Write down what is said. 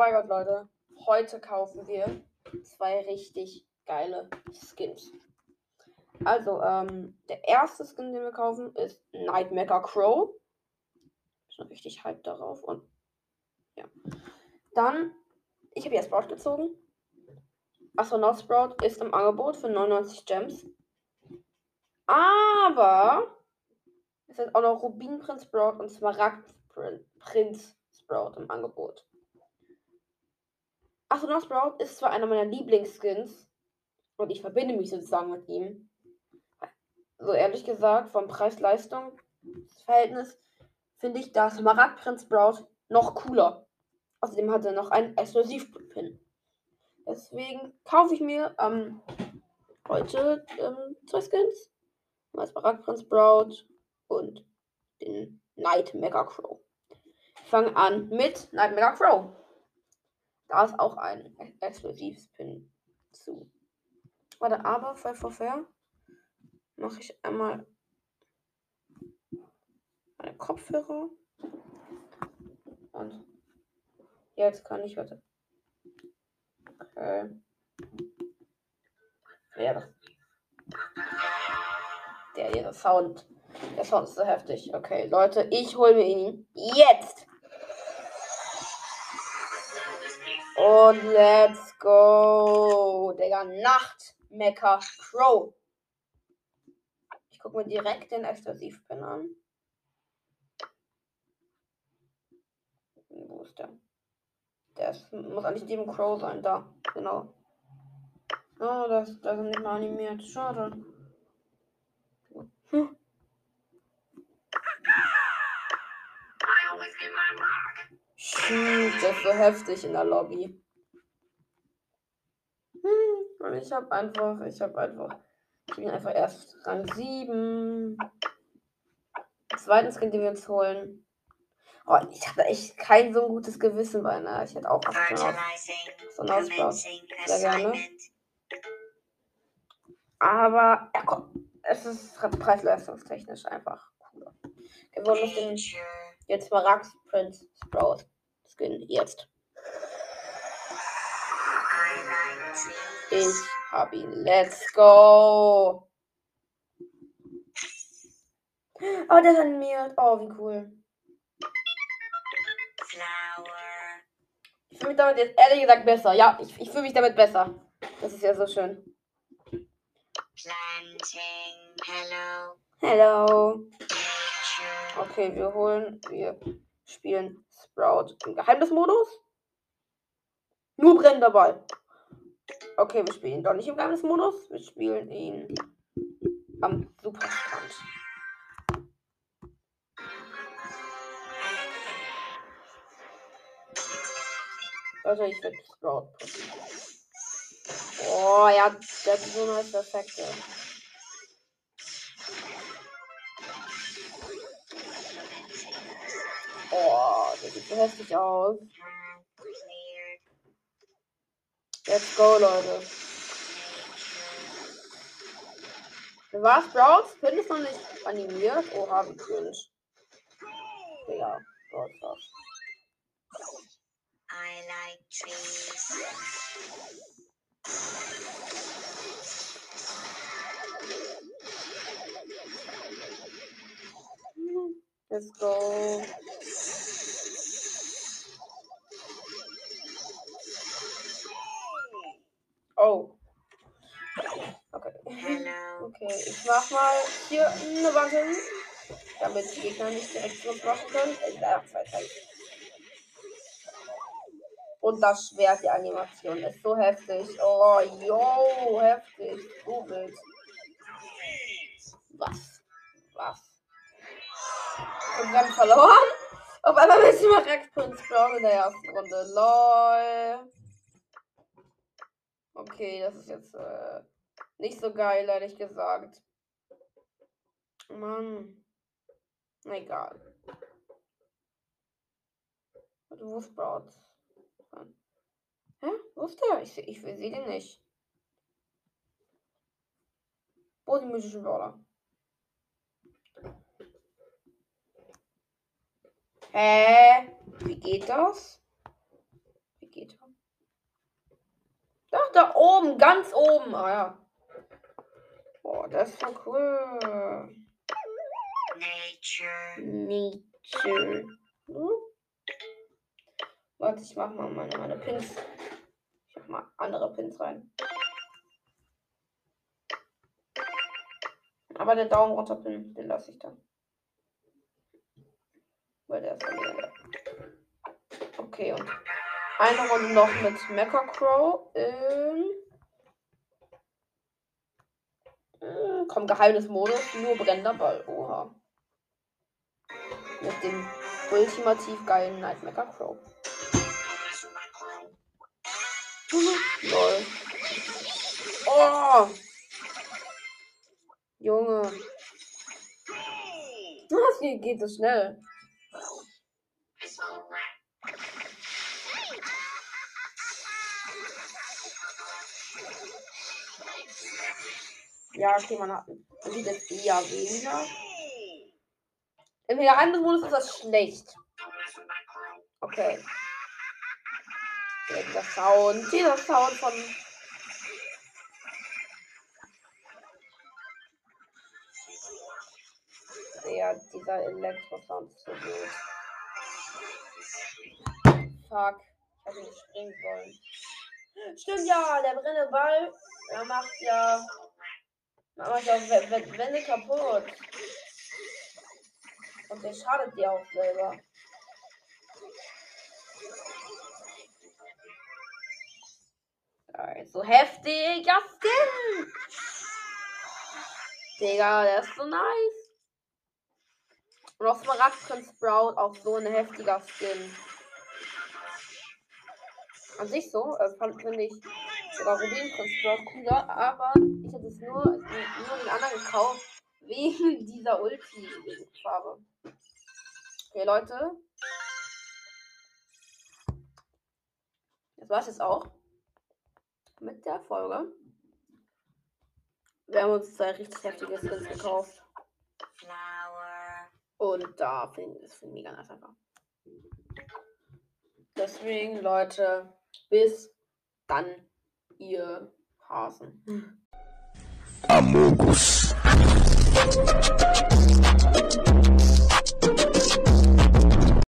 mein Gott, Leute. Heute kaufen wir zwei richtig geile Skins. Also, ähm, der erste Skin, den wir kaufen, ist Nightmaker Crow. Schon richtig hype darauf. Und ja. Dann, ich habe jetzt Sprout gezogen. Astronaut Sprout ist im Angebot für 99 Gems. Aber es ist auch noch Rubinprinz Sprout und Smaragdprinz Sprout im Angebot. Astronaut Sprout ist zwar einer meiner Lieblingsskins und ich verbinde mich sozusagen mit ihm. So ehrlich gesagt, vom Preis-Leistung-Verhältnis finde ich das Smaragdprinz Sprout noch cooler. Außerdem hat er noch einen Exklusiv-Pin. Deswegen kaufe ich mir ähm, heute ähm, zwei Skins. Das Barakprinz Sprout und den Night Mega Crow. Ich fange an mit Night Mega Crow. Da ist auch ein Exklusiv-Pin zu. Warte, aber for Fair mache ich einmal meine Kopfhörer und Jetzt kann ich, warte. Okay. Ja, das. Der, der Sound. Der Sound ist so heftig. Okay, Leute, ich hole mir ihn jetzt. Und let's go. Digga, Nacht Mecha Crow. Ich gucke mir direkt den Exklusivpin an. Wo ist der? Der ist, muss eigentlich Demon Crow sein. Da, genau. Oh, das, das ist nicht mal animiert. Schade. Hm. Shoot, das ist so heftig in der Lobby. Hm, und ich hab einfach, ich hab einfach, ich bin einfach erst Rang 7. Zweitens können wir uns holen. Oh, ich habe echt kein so gutes Gewissen bei einer. Ich hätte auch so einen Ausbau. Sehr gerne. Aber ja, komm, es ist preis-leistungstechnisch einfach cooler. Wir wollen uns den jetzt mal Rax Prince Sprout Skin jetzt. Ich hab ihn. Let's go. Oh, der ist animiert. Oh, wie cool. Ich fühle mich damit jetzt ehrlich gesagt besser. Ja, ich, ich fühle mich damit besser. Das ist ja so schön. Planting, hello. Hello. Okay, wir holen, wir spielen Sprout im Geheimnismodus. Nur brennender Ball. Okay, wir spielen doch nicht im Geheimnismodus. Wir spielen ihn am Superstrand. Also ich würde Sprout. Oh ja, der hat so nice Effekte. Heftig aus. Let's go, Leute. Was, Sprouts? Pin ist noch nicht animiert. Oha, wie cringe. Ja, Brawl Stars. I like trees. Let's go. Oh. Okay. Hello. Okay, ich mach mal hier eine Wand hin, damit die Gegner nicht direkt so machen können. Ja, zwei Teile. Und das Schwert, die Animation ist so heftig. Oh, yo, heftig. So wild. Was? Was? Und wir haben verloren. Auf einmal müssen wir Rex Prince Brown in der ersten Runde. LOL. Okay, das ist jetzt äh, nicht so geil, ehrlich gesagt. Mann. Egal. Wo ist Sprouts? Hä? Wo ist der? Ich, ich sehe den nicht. Wo sind die mystischen Brawler? Hä? Wie geht das? Wie Doch, da oben, ganz oben. Ah ja. Boah, das ist voll cool. Nature. Nature. Hm? Warte, ich mach mal meine, meine Pins. Ich mach mal andere Pins rein. Aber der Daumen runter Pin, den lasse ich dann. Weil der ist verliert. Okay, und eine Runde noch mit Mecha Crow. Ähm, äh, komm, Geheimnismodus, nur brennender Ball. Oha. Mit dem ultimativ geilen Night Mecha Crow. Lol. Oh! Junge. Was geht, geht so schnell? Ja, okay, man hat. Man sieht jetzt eher weniger. Im Modus ist das schlecht. Okay. Der Sound. Dieser Sound von. Ja, dieser Elektro-Sound ist so gut. Fuck. Ich hätte nicht springen sollen. Stimmt ja, der brennende Ball. Er macht ja. Er macht ja auch Wände kaputt. Und der schadet dir auch selber. So heftiger Skin. Digga, der ist so nice. Und auch Smaragd Sprout, auch so ein heftiger Skin. An sich so, äh, finde ich sogar Rubin Sprout cooler, aber ich hätte es nur, nur den anderen gekauft, wegen dieser Ulti-Farbe. Okay, Leute. Das war's jetzt auch mit der Folge. Wir haben uns zwei richtig heftige Skins gekauft. Und da finde ich es mega nice einfach. Deswegen, Leute, bis dann, ihr Hasen. Amogus.